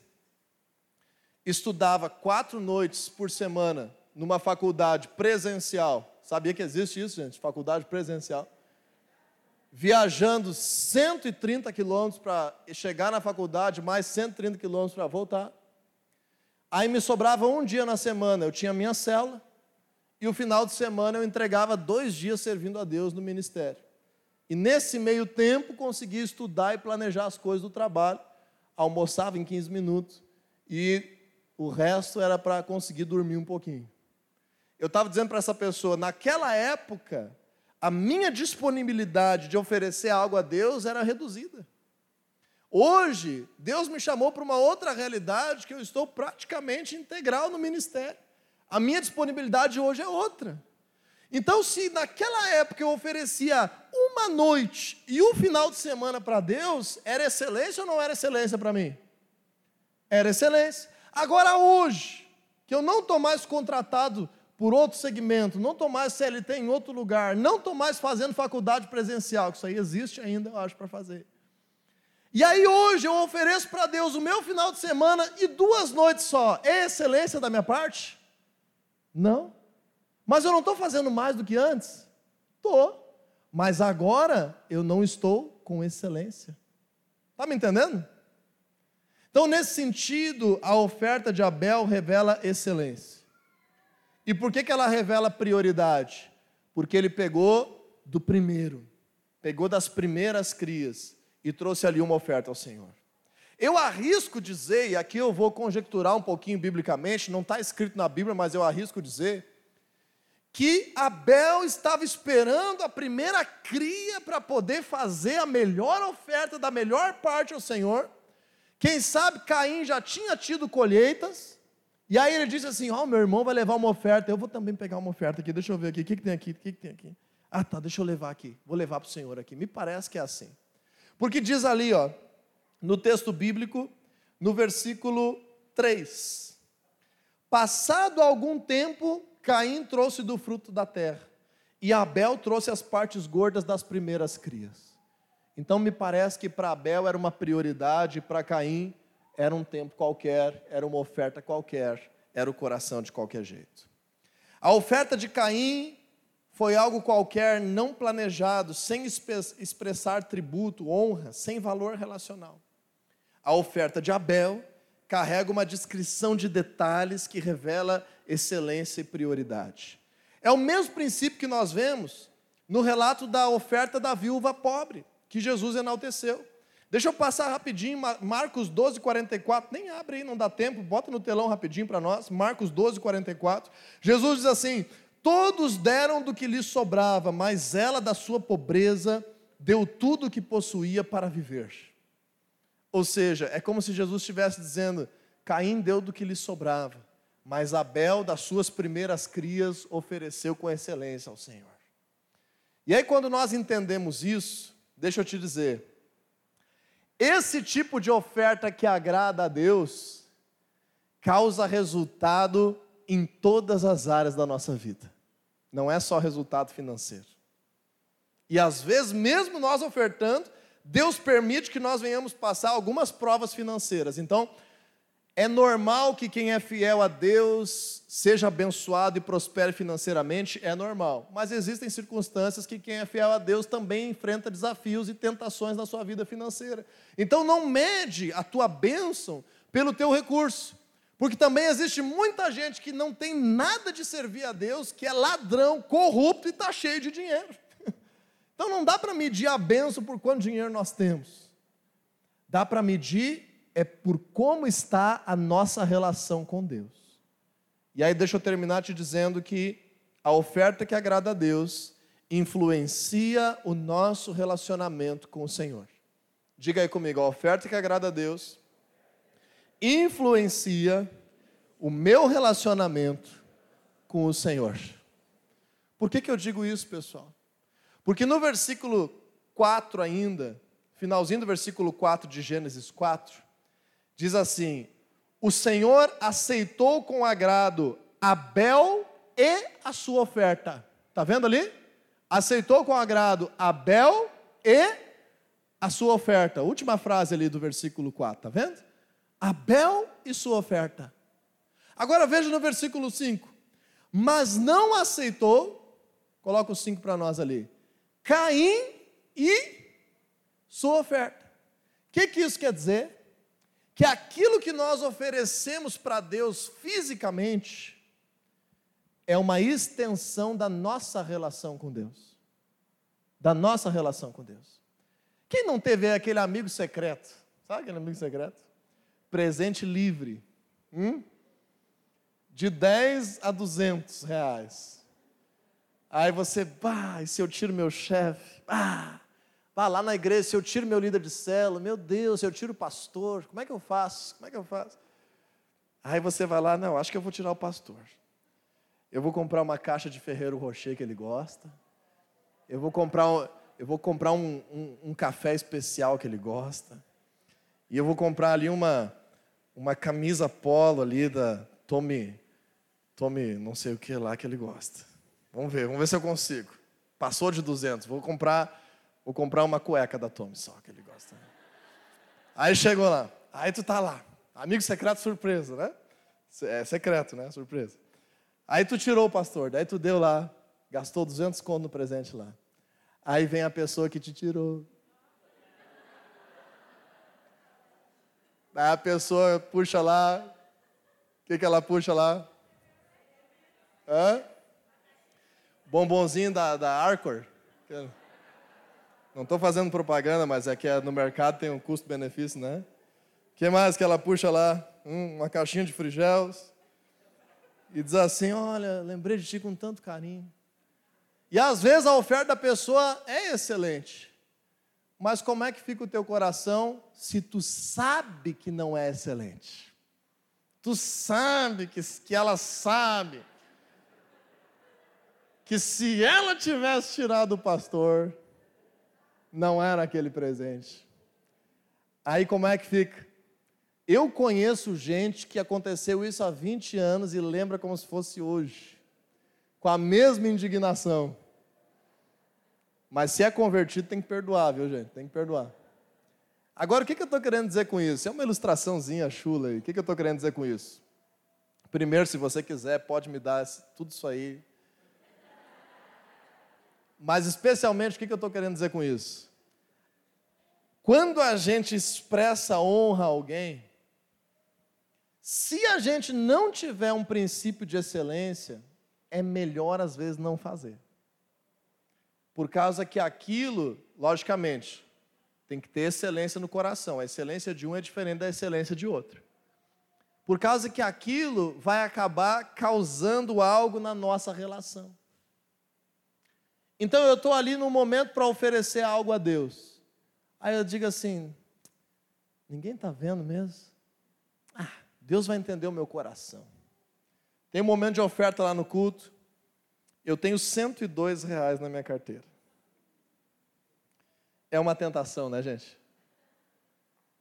[SPEAKER 1] estudava quatro noites por semana numa faculdade presencial. Sabia que existe isso, gente? Faculdade presencial. Viajando 130 quilômetros para chegar na faculdade, mais 130 quilômetros para voltar. Aí me sobrava um dia na semana, eu tinha minha cela, e o final de semana eu entregava dois dias servindo a Deus no ministério. E nesse meio tempo conseguia estudar e planejar as coisas do trabalho. Almoçava em 15 minutos e o resto era para conseguir dormir um pouquinho. Eu estava dizendo para essa pessoa, naquela época, a minha disponibilidade de oferecer algo a Deus era reduzida. Hoje, Deus me chamou para uma outra realidade que eu estou praticamente integral no ministério. A minha disponibilidade hoje é outra. Então, se naquela época eu oferecia uma noite e um final de semana para Deus, era excelência ou não era excelência para mim? Era excelência. Agora, hoje, que eu não estou mais contratado por outro segmento, não estou mais CLT em outro lugar, não estou mais fazendo faculdade presencial, que isso aí existe ainda, eu acho, para fazer. E aí hoje eu ofereço para Deus o meu final de semana e duas noites só. É excelência da minha parte? Não. Mas eu não estou fazendo mais do que antes? Estou. Mas agora eu não estou com excelência. Está me entendendo? Então, nesse sentido, a oferta de Abel revela excelência. E por que, que ela revela prioridade? Porque ele pegou do primeiro, pegou das primeiras crias e trouxe ali uma oferta ao Senhor. Eu arrisco dizer, e aqui eu vou conjecturar um pouquinho biblicamente, não está escrito na Bíblia, mas eu arrisco dizer, que Abel estava esperando a primeira cria para poder fazer a melhor oferta da melhor parte ao Senhor. Quem sabe Caim já tinha tido colheitas, e aí ele disse assim: Ó, oh, meu irmão vai levar uma oferta, eu vou também pegar uma oferta aqui, deixa eu ver aqui, o que, que tem aqui, o que, que tem aqui? Ah, tá, deixa eu levar aqui, vou levar para o Senhor aqui. Me parece que é assim. Porque diz ali, ó, no texto bíblico, no versículo 3. Passado algum tempo, Caim trouxe do fruto da terra, e Abel trouxe as partes gordas das primeiras crias. Então me parece que para Abel era uma prioridade, para Caim era um tempo qualquer, era uma oferta qualquer, era o coração de qualquer jeito. A oferta de Caim foi algo qualquer, não planejado, sem expressar tributo, honra, sem valor relacional. A oferta de Abel carrega uma descrição de detalhes que revela excelência e prioridade. É o mesmo princípio que nós vemos no relato da oferta da viúva pobre, que Jesus enalteceu. Deixa eu passar rapidinho, Marcos 12, 44. Nem abre aí, não dá tempo, bota no telão rapidinho para nós. Marcos 12, 44. Jesus diz assim: Todos deram do que lhes sobrava, mas ela, da sua pobreza, deu tudo o que possuía para viver. Ou seja, é como se Jesus estivesse dizendo: Caim deu do que lhe sobrava, mas Abel, das suas primeiras crias, ofereceu com excelência ao Senhor. E aí, quando nós entendemos isso, deixa eu te dizer, esse tipo de oferta que agrada a Deus causa resultado em todas as áreas da nossa vida. Não é só resultado financeiro. E às vezes, mesmo nós ofertando, Deus permite que nós venhamos passar algumas provas financeiras. Então, é normal que quem é fiel a Deus seja abençoado e prospere financeiramente, é normal. Mas existem circunstâncias que quem é fiel a Deus também enfrenta desafios e tentações na sua vida financeira. Então não mede a tua bênção pelo teu recurso. Porque também existe muita gente que não tem nada de servir a Deus, que é ladrão, corrupto e está cheio de dinheiro. Então não dá para medir a bênção por quanto dinheiro nós temos. Dá para medir é por como está a nossa relação com Deus. E aí deixa eu terminar te dizendo que a oferta que agrada a Deus influencia o nosso relacionamento com o Senhor. Diga aí comigo, a oferta que agrada a Deus influencia o meu relacionamento com o Senhor. Por que, que eu digo isso, pessoal? Porque no versículo 4 ainda, finalzinho do versículo 4 de Gênesis 4, diz assim: O Senhor aceitou com agrado Abel e a sua oferta. Está vendo ali? Aceitou com agrado Abel e a sua oferta. Última frase ali do versículo 4, está vendo? Abel e sua oferta. Agora veja no versículo 5. Mas não aceitou, coloca o 5 para nós ali, Caim e sua oferta. O que, que isso quer dizer? que aquilo que nós oferecemos para Deus fisicamente é uma extensão da nossa relação com Deus. Da nossa relação com Deus. Quem não teve aquele amigo secreto? Sabe aquele amigo secreto? Presente livre. Hum? De 10 a 200 reais. Aí você, bah, e se eu tiro meu chefe? Ah, Vá lá na igreja, se eu tiro meu líder de célula, meu Deus, se eu tiro o pastor, como é que eu faço? Como é que eu faço? Aí você vai lá, não, acho que eu vou tirar o pastor. Eu vou comprar uma caixa de Ferreiro Rocher que ele gosta. Eu vou comprar, um, eu vou comprar um, um, um café especial que ele gosta. E eu vou comprar ali uma, uma camisa polo ali da Tommy, Tommy não sei o que lá que ele gosta. Vamos ver, vamos ver se eu consigo. Passou de 200, vou comprar Vou comprar uma cueca da Tommy só, que ele gosta. Aí chegou lá. Aí tu tá lá. Amigo secreto surpresa, né? É secreto, né? Surpresa. Aí tu tirou o pastor. Daí tu deu lá. Gastou 200 conto no presente lá. Aí vem a pessoa que te tirou. Aí a pessoa puxa lá. O que, que ela puxa lá? Hã? Bombonzinho da, da Arcor. Não estou fazendo propaganda, mas é que é, no mercado tem um custo-benefício, né? O que mais que ela puxa lá? Hum, uma caixinha de frigels. E diz assim: Olha, lembrei de ti com tanto carinho. E às vezes a oferta da pessoa é excelente. Mas como é que fica o teu coração se tu sabe que não é excelente? Tu sabe que, que ela sabe que se ela tivesse tirado o pastor, não era aquele presente. Aí como é que fica? Eu conheço gente que aconteceu isso há 20 anos e lembra como se fosse hoje, com a mesma indignação. Mas se é convertido, tem que perdoar, viu, gente? Tem que perdoar. Agora, o que eu estou querendo dizer com isso? É uma ilustraçãozinha chula aí. O que eu estou querendo dizer com isso? Primeiro, se você quiser, pode me dar tudo isso aí. Mas, especialmente, o que eu estou querendo dizer com isso? Quando a gente expressa honra a alguém, se a gente não tiver um princípio de excelência, é melhor às vezes não fazer. Por causa que aquilo, logicamente, tem que ter excelência no coração. A excelência de um é diferente da excelência de outro. Por causa que aquilo vai acabar causando algo na nossa relação. Então eu estou ali no momento para oferecer algo a Deus. Aí eu digo assim: ninguém está vendo mesmo? Deus vai entender o meu coração. Tem um momento de oferta lá no culto. Eu tenho 102 reais na minha carteira. É uma tentação, né, gente?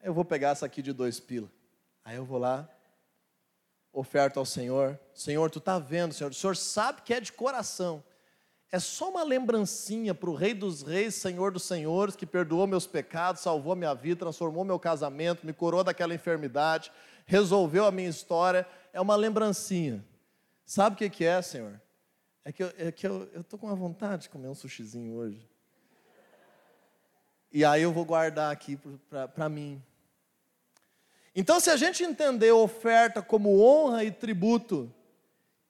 [SPEAKER 1] Eu vou pegar essa aqui de dois pila. Aí eu vou lá, oferta ao Senhor. Senhor, tu está vendo, Senhor. O Senhor sabe que é de coração. É só uma lembrancinha para o Rei dos Reis, Senhor dos Senhores, que perdoou meus pecados, salvou minha vida, transformou meu casamento, me curou daquela enfermidade, resolveu a minha história, é uma lembrancinha. Sabe o que é, Senhor? É que eu estou é que eu com uma vontade de comer um sushizinho hoje. E aí eu vou guardar aqui para mim. Então, se a gente entender oferta como honra e tributo,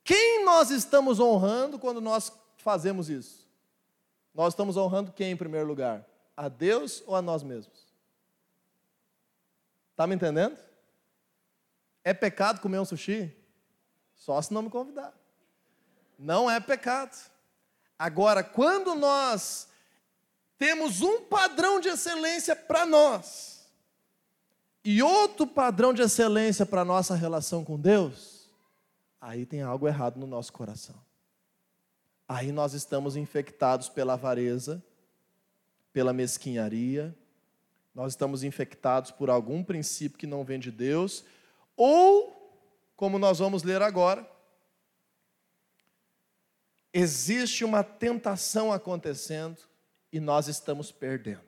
[SPEAKER 1] quem nós estamos honrando quando nós fazemos isso? Nós estamos honrando quem em primeiro lugar? A Deus ou a nós mesmos? Está me entendendo? É pecado comer um sushi? Só se não me convidar. Não é pecado. Agora, quando nós temos um padrão de excelência para nós e outro padrão de excelência para a nossa relação com Deus, aí tem algo errado no nosso coração. Aí nós estamos infectados pela avareza, pela mesquinharia, nós estamos infectados por algum princípio que não vem de Deus ou, como nós vamos ler agora, existe uma tentação acontecendo e nós estamos perdendo.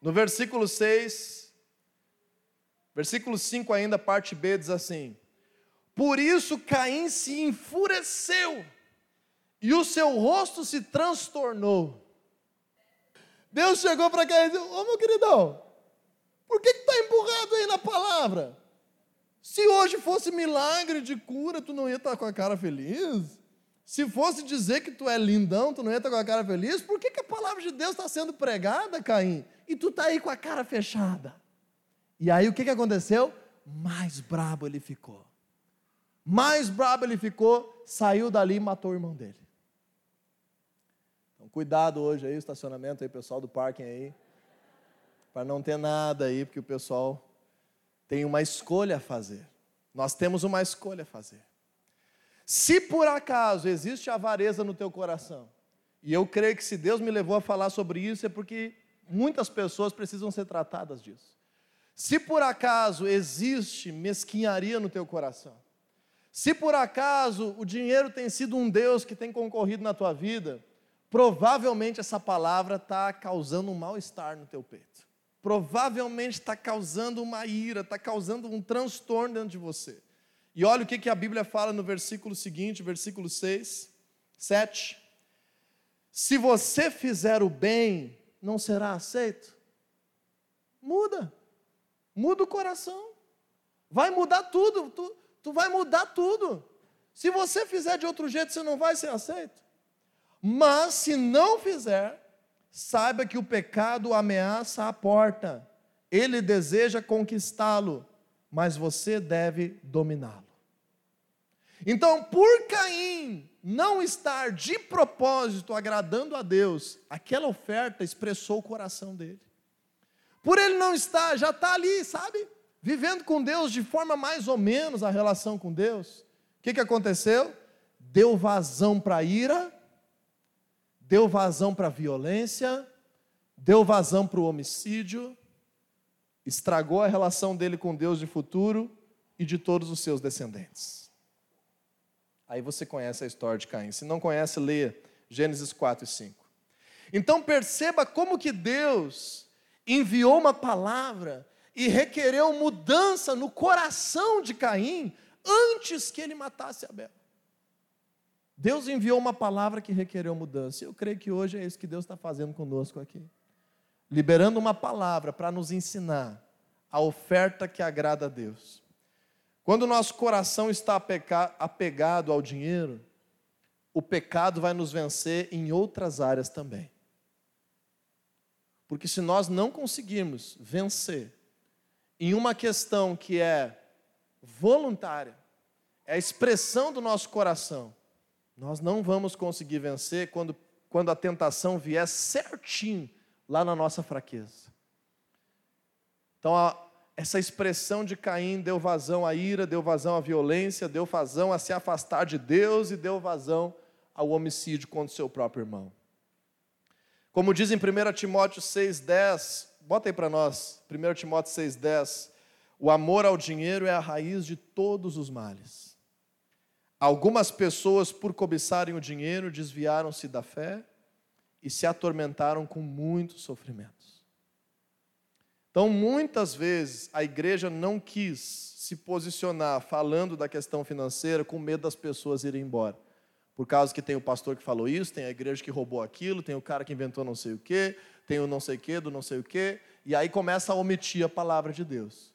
[SPEAKER 1] No versículo 6, versículo 5 ainda, parte B, diz assim: Por isso Caim se enfureceu e o seu rosto se transtornou. Deus chegou para Caim e disse: Ô meu queridão, por que está empurrado aí na palavra? Se hoje fosse milagre de cura, tu não ia estar com a cara feliz? Se fosse dizer que tu é lindão, tu não ia estar com a cara feliz? Por que, que a palavra de Deus está sendo pregada, Caim? E tu está aí com a cara fechada. E aí o que, que aconteceu? Mais brabo ele ficou. Mais brabo ele ficou, saiu dali e matou o irmão dele. Cuidado hoje aí, o estacionamento aí, pessoal do parking aí. Para não ter nada aí, porque o pessoal tem uma escolha a fazer. Nós temos uma escolha a fazer. Se por acaso existe avareza no teu coração, e eu creio que se Deus me levou a falar sobre isso é porque muitas pessoas precisam ser tratadas disso. Se por acaso existe mesquinharia no teu coração, se por acaso o dinheiro tem sido um Deus que tem concorrido na tua vida, provavelmente essa palavra está causando um mal-estar no teu peito provavelmente está causando uma ira, está causando um transtorno dentro de você. E olha o que, que a Bíblia fala no versículo seguinte, versículo 6, 7. Se você fizer o bem, não será aceito? Muda. Muda o coração. Vai mudar tudo. Tu, tu vai mudar tudo. Se você fizer de outro jeito, você não vai ser aceito. Mas se não fizer, Saiba que o pecado ameaça a porta, ele deseja conquistá-lo, mas você deve dominá-lo. Então, por Caim não estar de propósito agradando a Deus, aquela oferta expressou o coração dele. Por ele não estar, já está ali, sabe? Vivendo com Deus de forma mais ou menos a relação com Deus. O que, que aconteceu? Deu vazão para a ira deu vazão para a violência, deu vazão para o homicídio, estragou a relação dele com Deus de futuro e de todos os seus descendentes. Aí você conhece a história de Caim. Se não conhece, leia Gênesis 4 e 5. Então perceba como que Deus, enviou uma palavra e requereu mudança no coração de Caim antes que ele matasse Abel. Deus enviou uma palavra que requereu mudança. Eu creio que hoje é isso que Deus está fazendo conosco aqui. Liberando uma palavra para nos ensinar a oferta que agrada a Deus. Quando o nosso coração está apegado ao dinheiro, o pecado vai nos vencer em outras áreas também. Porque se nós não conseguirmos vencer em uma questão que é voluntária, é a expressão do nosso coração, nós não vamos conseguir vencer quando, quando a tentação vier certinho lá na nossa fraqueza. Então, a, essa expressão de Caim deu vazão à ira, deu vazão à violência, deu vazão a se afastar de Deus e deu vazão ao homicídio contra o seu próprio irmão. Como diz em 1 Timóteo 6,10, bota aí para nós, 1 Timóteo 6,10, o amor ao dinheiro é a raiz de todos os males. Algumas pessoas, por cobiçarem o dinheiro, desviaram-se da fé e se atormentaram com muitos sofrimentos. Então, muitas vezes, a igreja não quis se posicionar falando da questão financeira com medo das pessoas irem embora. Por causa que tem o pastor que falou isso, tem a igreja que roubou aquilo, tem o cara que inventou não sei o quê, tem o não sei o quê, do não sei o quê, e aí começa a omitir a palavra de Deus.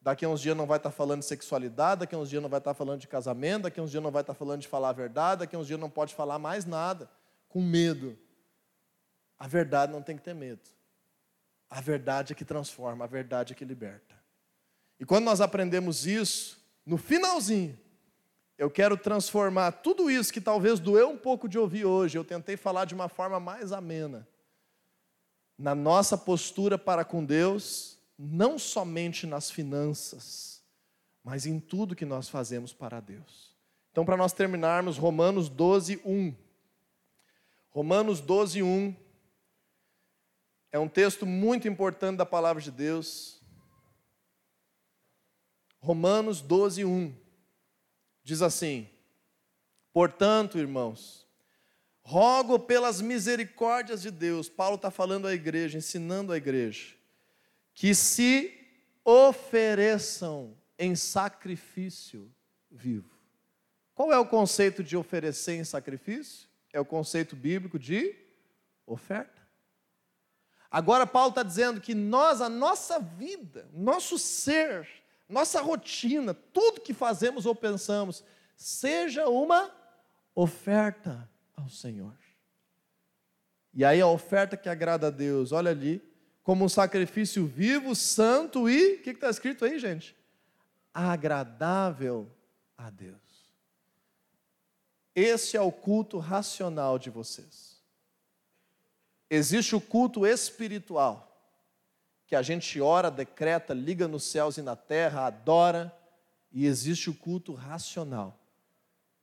[SPEAKER 1] Daqui a uns dias não vai estar falando de sexualidade, daqui a uns dias não vai estar falando de casamento, daqui a uns dias não vai estar falando de falar a verdade, daqui a uns dias não pode falar mais nada, com medo. A verdade não tem que ter medo. A verdade é que transforma, a verdade é que liberta. E quando nós aprendemos isso, no finalzinho, eu quero transformar tudo isso que talvez doeu um pouco de ouvir hoje, eu tentei falar de uma forma mais amena, na nossa postura para com Deus, não somente nas finanças, mas em tudo que nós fazemos para Deus. Então, para nós terminarmos, Romanos 12, 1. Romanos 12, 1 é um texto muito importante da palavra de Deus. Romanos 12, 1. Diz assim: Portanto, irmãos, rogo pelas misericórdias de Deus, Paulo está falando à igreja, ensinando à igreja, que se ofereçam em sacrifício vivo. Qual é o conceito de oferecer em sacrifício? É o conceito bíblico de oferta. Agora, Paulo está dizendo que nós, a nossa vida, nosso ser, nossa rotina, tudo que fazemos ou pensamos, seja uma oferta ao Senhor. E aí a oferta que agrada a Deus, olha ali, como um sacrifício vivo, santo e, o que está escrito aí, gente? Agradável a Deus. Esse é o culto racional de vocês. Existe o culto espiritual, que a gente ora, decreta, liga nos céus e na terra, adora, e existe o culto racional,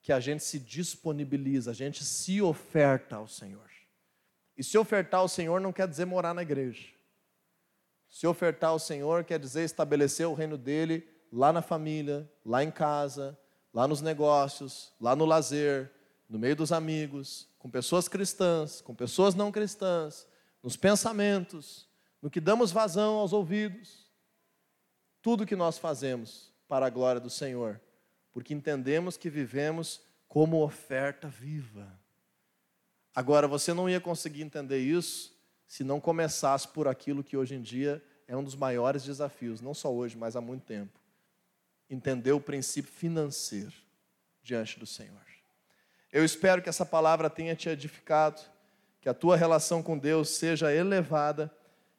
[SPEAKER 1] que a gente se disponibiliza, a gente se oferta ao Senhor. E se ofertar ao Senhor não quer dizer morar na igreja. Se ofertar ao Senhor quer dizer estabelecer o reino dele lá na família, lá em casa, lá nos negócios, lá no lazer, no meio dos amigos, com pessoas cristãs, com pessoas não cristãs, nos pensamentos, no que damos vazão aos ouvidos. Tudo que nós fazemos para a glória do Senhor, porque entendemos que vivemos como oferta viva. Agora, você não ia conseguir entender isso se não começasse por aquilo que hoje em dia é um dos maiores desafios, não só hoje, mas há muito tempo. Entender o princípio financeiro diante do Senhor. Eu espero que essa palavra tenha te edificado, que a tua relação com Deus seja elevada,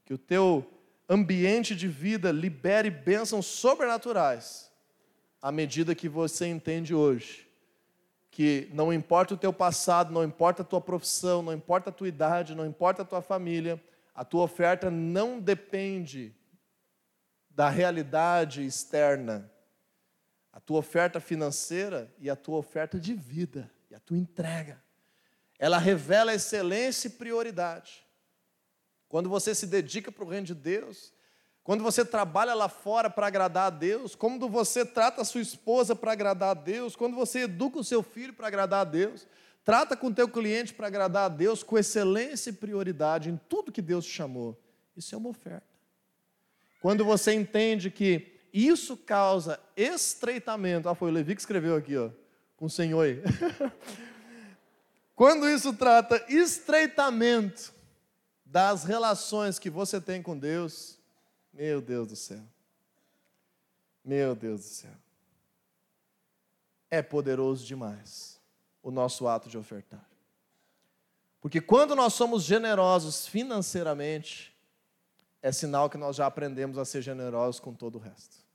[SPEAKER 1] que o teu ambiente de vida libere bênçãos sobrenaturais, à medida que você entende hoje que não importa o teu passado, não importa a tua profissão, não importa a tua idade, não importa a tua família, a tua oferta não depende da realidade externa. A tua oferta financeira e a tua oferta de vida a tua entrega. Ela revela excelência e prioridade. Quando você se dedica para o reino de Deus, quando você trabalha lá fora para agradar a Deus, quando você trata a sua esposa para agradar a Deus, quando você educa o seu filho para agradar a Deus, trata com o teu cliente para agradar a Deus com excelência e prioridade em tudo que Deus te chamou. Isso é uma oferta. Quando você entende que isso causa estreitamento. Ah, foi o Levi que escreveu aqui, ó, com o Senhor aí. Quando isso trata estreitamento das relações que você tem com Deus, meu Deus do céu. Meu Deus do céu. É poderoso demais o nosso ato de ofertar. Porque quando nós somos generosos financeiramente, é sinal que nós já aprendemos a ser generosos com todo o resto.